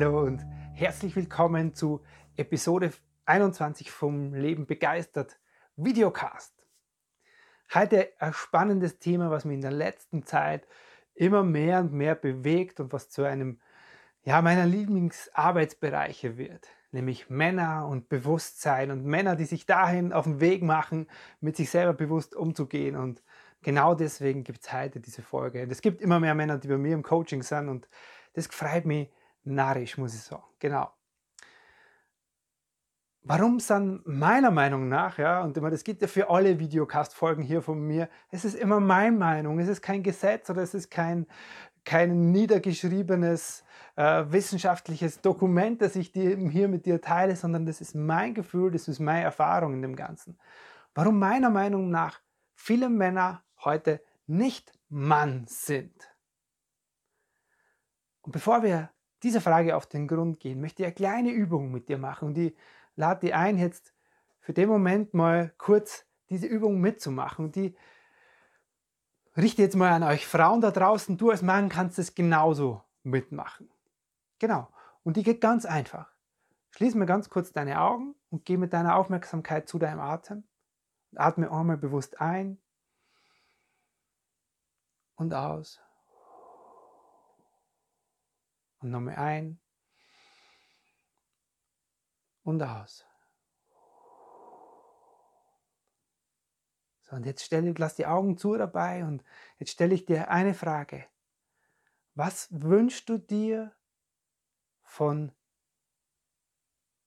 Hallo und herzlich willkommen zu Episode 21 vom Leben begeistert Videocast. Heute ein spannendes Thema, was mich in der letzten Zeit immer mehr und mehr bewegt und was zu einem ja, meiner Lieblingsarbeitsbereiche wird, nämlich Männer und Bewusstsein und Männer, die sich dahin auf den Weg machen, mit sich selber bewusst umzugehen. Und genau deswegen gibt es heute diese Folge. Und es gibt immer mehr Männer, die bei mir im Coaching sind und das freut mich narrisch, muss ich sagen. Genau. Warum sind meiner Meinung nach, ja, und das gilt ja für alle Videocast-Folgen hier von mir, es ist immer meine Meinung, es ist kein Gesetz oder es ist kein, kein niedergeschriebenes äh, wissenschaftliches Dokument, das ich dir, hier mit dir teile, sondern das ist mein Gefühl, das ist meine Erfahrung in dem Ganzen. Warum meiner Meinung nach viele Männer heute nicht Mann sind. Und bevor wir dieser Frage auf den Grund gehen, möchte ich eine kleine Übung mit dir machen und ich lade dich ein, jetzt für den Moment mal kurz diese Übung mitzumachen. Und die richte jetzt mal an euch Frauen da draußen, du als Mann kannst es genauso mitmachen. Genau. Und die geht ganz einfach. Schließ mal ganz kurz deine Augen und geh mit deiner Aufmerksamkeit zu deinem Atem. Atme einmal bewusst ein und aus. Und nochmal ein und aus. So, und jetzt stelle, lass die Augen zu dabei und jetzt stelle ich dir eine Frage. Was wünschst du dir von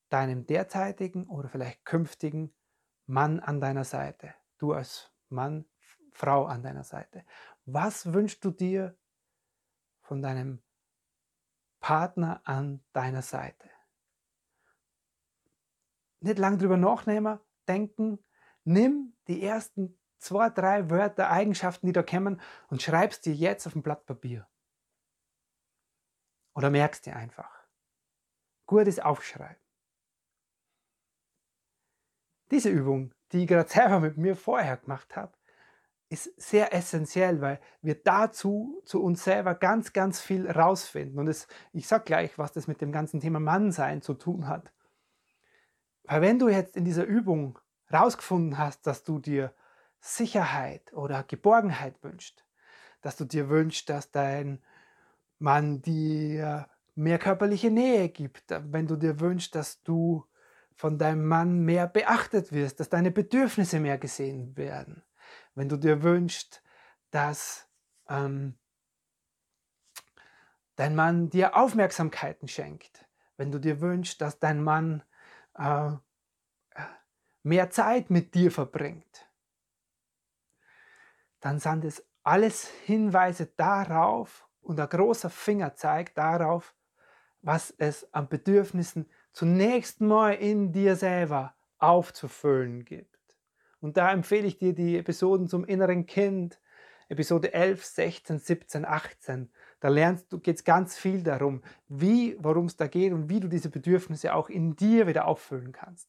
deinem derzeitigen oder vielleicht künftigen Mann an deiner Seite? Du als Mann, Frau an deiner Seite. Was wünschst du dir von deinem Partner an deiner Seite. Nicht lang drüber nachnehmen, denken, nimm die ersten zwei, drei Wörter, Eigenschaften, die da kommen und schreibst dir jetzt auf ein Blatt Papier. Oder merkst dir einfach. Gutes Aufschreiben. Diese Übung, die ich gerade selber mit mir vorher gemacht habe, ist sehr essentiell, weil wir dazu zu uns selber ganz, ganz viel rausfinden. Und es, ich sage gleich, was das mit dem ganzen Thema Mannsein zu tun hat. Weil wenn du jetzt in dieser Übung rausgefunden hast, dass du dir Sicherheit oder Geborgenheit wünschst, dass du dir wünschst, dass dein Mann dir mehr körperliche Nähe gibt, wenn du dir wünschst, dass du von deinem Mann mehr beachtet wirst, dass deine Bedürfnisse mehr gesehen werden, wenn du dir wünschst, dass ähm, dein Mann dir Aufmerksamkeiten schenkt, wenn du dir wünschst, dass dein Mann äh, mehr Zeit mit dir verbringt, dann sind es alles Hinweise darauf und ein großer Finger zeigt darauf, was es an Bedürfnissen zunächst mal in dir selber aufzufüllen gibt. Und da empfehle ich dir die Episoden zum inneren Kind, Episode 11, 16, 17, 18. Da lernst du, geht es ganz viel darum, wie, worum es da geht und wie du diese Bedürfnisse auch in dir wieder auffüllen kannst.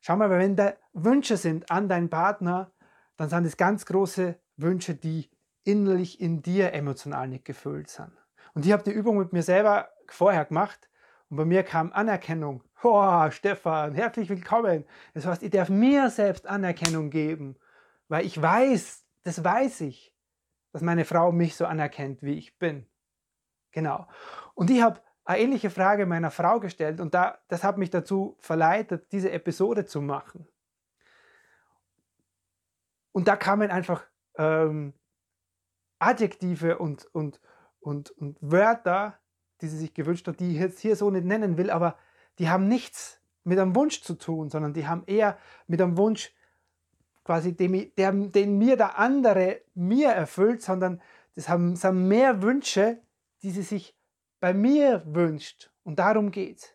Schau mal, wenn da Wünsche sind an deinen Partner, dann sind es ganz große Wünsche, die innerlich in dir emotional nicht gefüllt sind. Und ich habe die Übung mit mir selber vorher gemacht und bei mir kam Anerkennung. Oh, Stefan, herzlich willkommen. Das heißt, ich darf mir selbst Anerkennung geben, weil ich weiß, das weiß ich, dass meine Frau mich so anerkennt, wie ich bin. Genau. Und ich habe eine ähnliche Frage meiner Frau gestellt und da, das hat mich dazu verleitet, diese Episode zu machen. Und da kamen einfach ähm, Adjektive und, und, und, und Wörter, die sie sich gewünscht hat, die ich jetzt hier so nicht nennen will, aber die haben nichts mit einem Wunsch zu tun, sondern die haben eher mit einem Wunsch, quasi dem, der, den mir der andere mir erfüllt, sondern das haben, das haben mehr Wünsche, die sie sich bei mir wünscht, und darum geht's.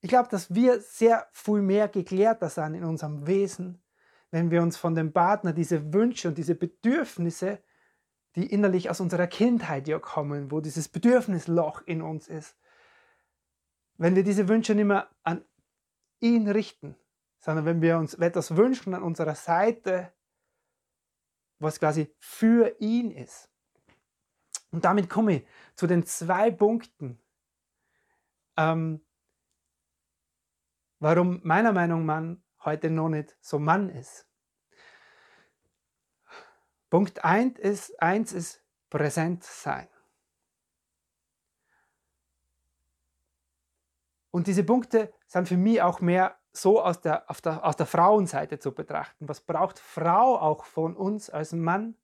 Ich glaube, dass wir sehr viel mehr geklärter sind in unserem Wesen, wenn wir uns von dem Partner diese Wünsche und diese Bedürfnisse, die innerlich aus unserer Kindheit ja kommen, wo dieses Bedürfnisloch in uns ist, wenn wir diese Wünsche nicht mehr an ihn richten, sondern wenn wir uns etwas wünschen an unserer Seite, was quasi für ihn ist. Und damit komme ich zu den zwei Punkten, ähm, warum meiner Meinung nach heute noch nicht so Mann ist. Punkt 1 ist, eins ist präsent sein. Und diese Punkte sind für mich auch mehr so aus der, der, aus der Frauenseite zu betrachten. Was braucht Frau auch von uns als Mann,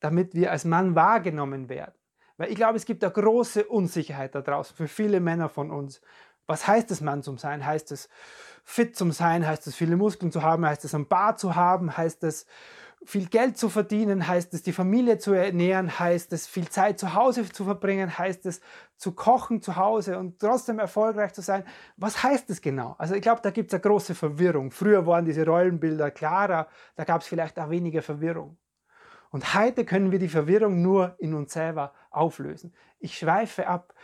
damit wir als Mann wahrgenommen werden? Weil ich glaube, es gibt eine große Unsicherheit da draußen für viele Männer von uns. Was heißt es, Mann zum Sein? Heißt es fit zum Sein? Heißt es viele Muskeln zu haben? Heißt es ein Bar zu haben? Heißt es viel Geld zu verdienen, heißt es, die Familie zu ernähren, heißt es, viel Zeit zu Hause zu verbringen, heißt es, zu kochen zu Hause und trotzdem erfolgreich zu sein. Was heißt das genau? Also ich glaube, da gibt es eine große Verwirrung. Früher waren diese Rollenbilder klarer, da gab es vielleicht auch weniger Verwirrung. Und heute können wir die Verwirrung nur in uns selber auflösen. Ich schweife ab,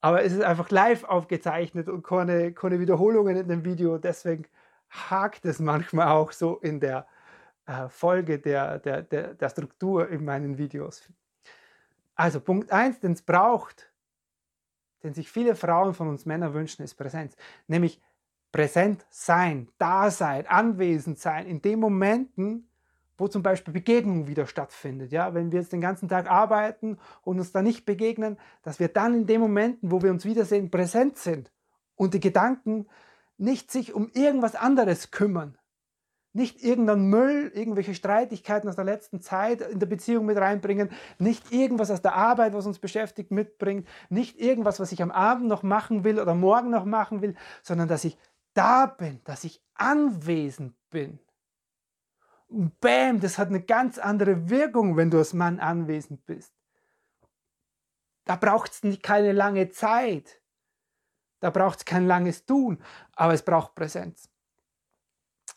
aber es ist einfach live aufgezeichnet und keine, keine Wiederholungen in dem Video. Deswegen hakt es manchmal auch so in der äh, Folge der, der, der, der Struktur in meinen Videos. Also Punkt 1, den es braucht, den sich viele Frauen von uns Männern wünschen, ist Präsenz. Nämlich präsent sein, da sein, anwesend sein in den Momenten, wo zum Beispiel Begegnung wieder stattfindet. Ja? Wenn wir jetzt den ganzen Tag arbeiten und uns da nicht begegnen, dass wir dann in den Momenten, wo wir uns wiedersehen, präsent sind und die Gedanken nicht sich um irgendwas anderes kümmern, nicht irgendeinen Müll, irgendwelche Streitigkeiten aus der letzten Zeit in der Beziehung mit reinbringen, nicht irgendwas aus der Arbeit, was uns beschäftigt, mitbringen, nicht irgendwas, was ich am Abend noch machen will oder morgen noch machen will, sondern dass ich da bin, dass ich anwesend bin. Und bam, das hat eine ganz andere Wirkung, wenn du als Mann anwesend bist. Da braucht es keine lange Zeit. Da braucht es kein langes Tun, aber es braucht Präsenz.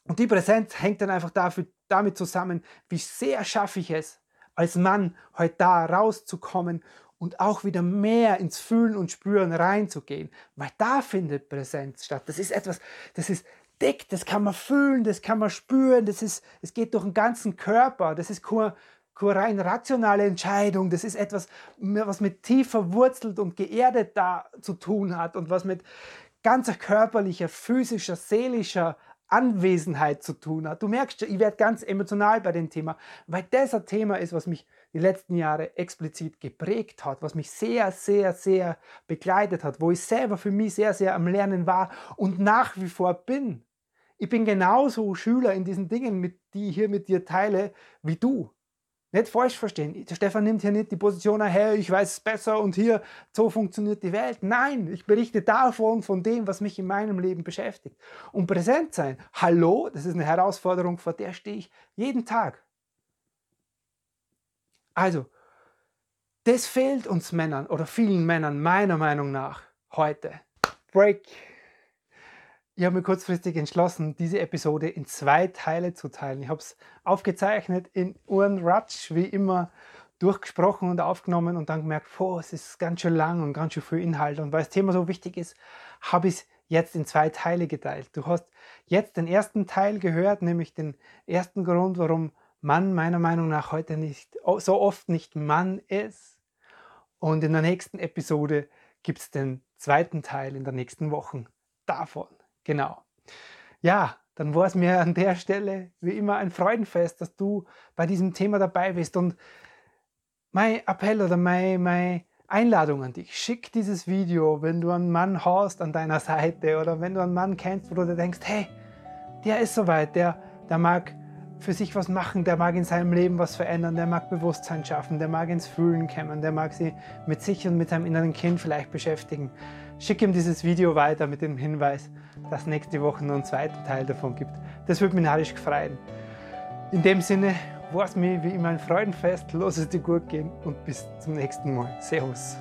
Und die Präsenz hängt dann einfach dafür, damit zusammen, wie sehr schaffe ich es, als Mann heute da rauszukommen und auch wieder mehr ins Fühlen und Spüren reinzugehen. Weil da findet Präsenz statt. Das ist etwas, das ist dick, das kann man fühlen, das kann man spüren, das ist, es geht durch den ganzen Körper. Das ist keine, rein rationale Entscheidung. Das ist etwas, was mit tief verwurzelt und geerdet da zu tun hat und was mit ganzer körperlicher, physischer, seelischer Anwesenheit zu tun hat. Du merkst schon, ich werde ganz emotional bei dem Thema, weil das ein Thema ist, was mich die letzten Jahre explizit geprägt hat, was mich sehr, sehr, sehr begleitet hat, wo ich selber für mich sehr, sehr am Lernen war und nach wie vor bin. Ich bin genauso Schüler in diesen Dingen, mit, die ich hier mit dir teile, wie du. Nicht falsch verstehen. Der Stefan nimmt hier nicht die Position her, ich weiß es besser und hier, so funktioniert die Welt. Nein, ich berichte davon, von dem, was mich in meinem Leben beschäftigt. Und präsent sein, hallo, das ist eine Herausforderung, vor der stehe ich jeden Tag. Also, das fehlt uns Männern oder vielen Männern meiner Meinung nach heute. Break. Ich habe mich kurzfristig entschlossen, diese Episode in zwei Teile zu teilen. Ich habe es aufgezeichnet in Uhren Ratsch, wie immer durchgesprochen und aufgenommen und dann gemerkt, boah, es ist ganz schön lang und ganz schön viel Inhalt. Und weil das Thema so wichtig ist, habe ich es jetzt in zwei Teile geteilt. Du hast jetzt den ersten Teil gehört, nämlich den ersten Grund, warum Mann meiner Meinung nach heute nicht so oft nicht Mann ist. Und in der nächsten Episode gibt es den zweiten Teil in der nächsten Woche davon. Genau. Ja, dann war es mir an der Stelle wie immer ein Freudenfest, dass du bei diesem Thema dabei bist. Und mein Appell oder meine, meine Einladung an dich, schick dieses Video, wenn du einen Mann hast an deiner Seite oder wenn du einen Mann kennst, wo du dir denkst, hey, der ist soweit, der, der mag für sich was machen, der mag in seinem Leben was verändern, der mag Bewusstsein schaffen, der mag ins Fühlen kommen, der mag sich mit sich und mit seinem inneren Kind vielleicht beschäftigen. Schick ihm dieses Video weiter mit dem Hinweis, dass nächste Woche noch einen zweiten Teil davon gibt. Das würde mich narrisch freuen. In dem Sinne, war es mir wie immer ein Freudenfest, lass es dir gut gehen und bis zum nächsten Mal. Servus.